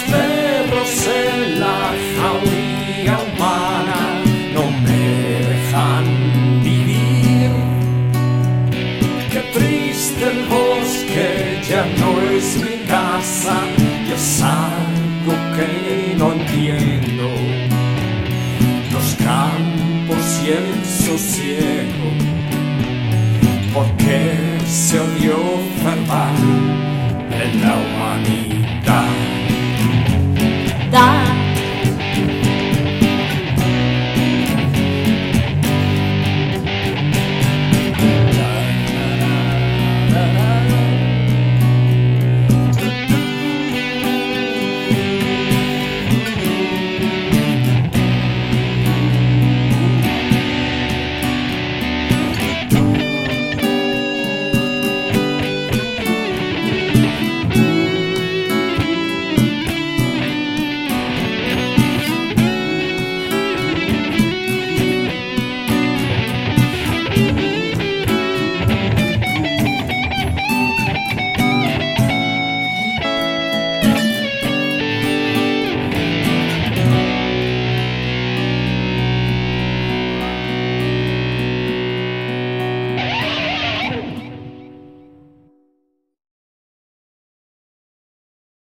Perros en la jauría humana no me dejan vivir. Qué triste el bosque, ya no es mi casa, y es que no entiendo. Los campos y el sosiego, ¿por qué se odió fervar en la humanidad?